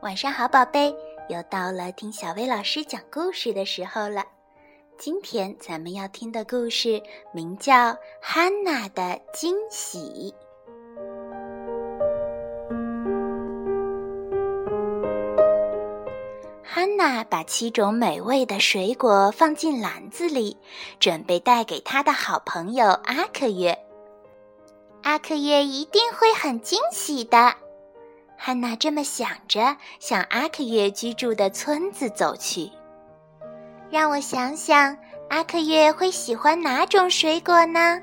晚上好，宝贝，又到了听小薇老师讲故事的时候了。今天咱们要听的故事名叫《汉娜的惊喜》。汉娜把七种美味的水果放进篮子里，准备带给她的好朋友阿克月。阿克月一定会很惊喜的。汉娜这么想着，向阿克月居住的村子走去。让我想想，阿克月会喜欢哪种水果呢？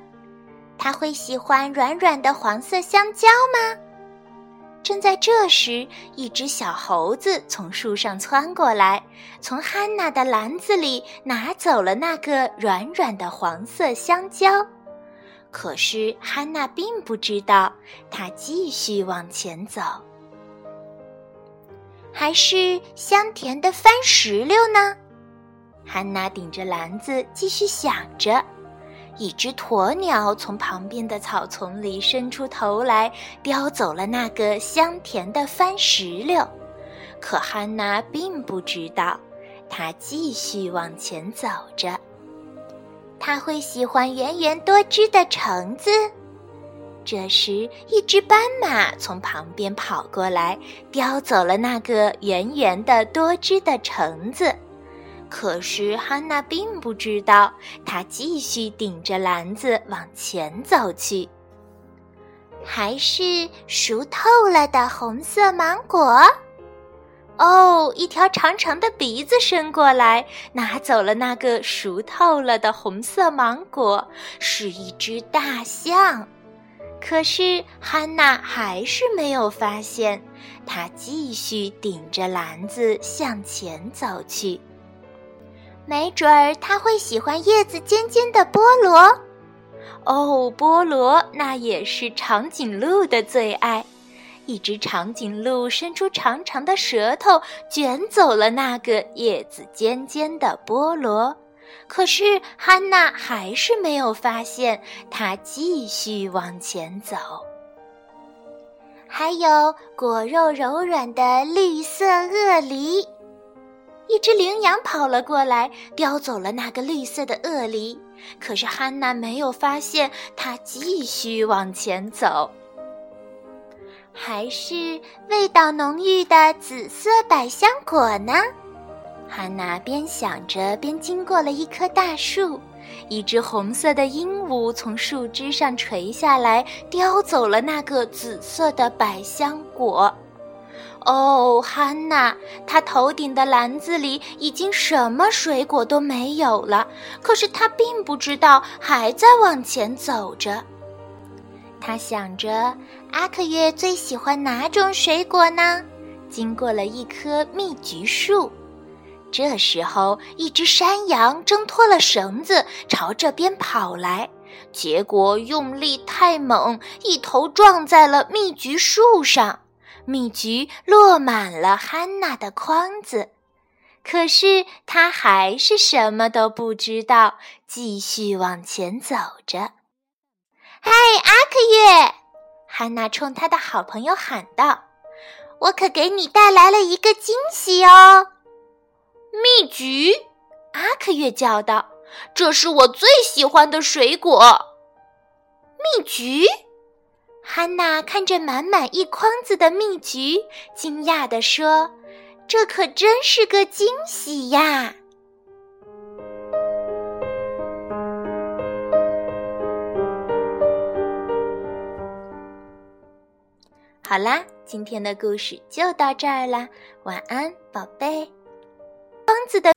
他会喜欢软软的黄色香蕉吗？正在这时，一只小猴子从树上窜过来，从汉娜的篮子里拿走了那个软软的黄色香蕉。可是汉娜并不知道，她继续往前走。还是香甜的番石榴呢？汉娜顶着篮子继续想着。一只鸵鸟从旁边的草丛里伸出头来，叼走了那个香甜的番石榴。可汉娜并不知道，她继续往前走着。他会喜欢圆圆多汁的橙子。这时，一只斑马从旁边跑过来，叼走了那个圆圆的、多汁的橙子。可是汉娜并不知道，她继续顶着篮子往前走去。还是熟透了的红色芒果。哦，一条长长的鼻子伸过来，拿走了那个熟透了的红色芒果，是一只大象。可是汉娜还是没有发现，她继续顶着篮子向前走去。没准儿他会喜欢叶子尖尖的菠萝。哦，菠萝那也是长颈鹿的最爱。一只长颈鹿伸出长长的舌头，卷走了那个叶子尖尖的菠萝。可是汉娜还是没有发现，她继续往前走。还有果肉柔软的绿色鳄梨，一只羚羊跑了过来，叼走了那个绿色的鳄梨。可是汉娜没有发现，她继续往前走。还是味道浓郁的紫色百香果呢？汉娜边想着，边经过了一棵大树。一只红色的鹦鹉从树枝上垂下来，叼走了那个紫色的百香果。哦，汉娜，她头顶的篮子里已经什么水果都没有了。可是她并不知道，还在往前走着。她想着，阿克月最喜欢哪种水果呢？经过了一棵蜜橘树。这时候，一只山羊挣脱了绳子，朝这边跑来，结果用力太猛，一头撞在了蜜橘树上，蜜橘落满了汉娜的筐子。可是他还是什么都不知道，继续往前走着。嗨，阿克月！汉娜冲他的好朋友喊道：“我可给你带来了一个惊喜哦！”蜜橘，阿克月叫道：“这是我最喜欢的水果。”蜜橘，汉娜看着满满一筐子的蜜橘，惊讶地说：“这可真是个惊喜呀！”好啦，今天的故事就到这儿啦，晚安，宝贝。子的。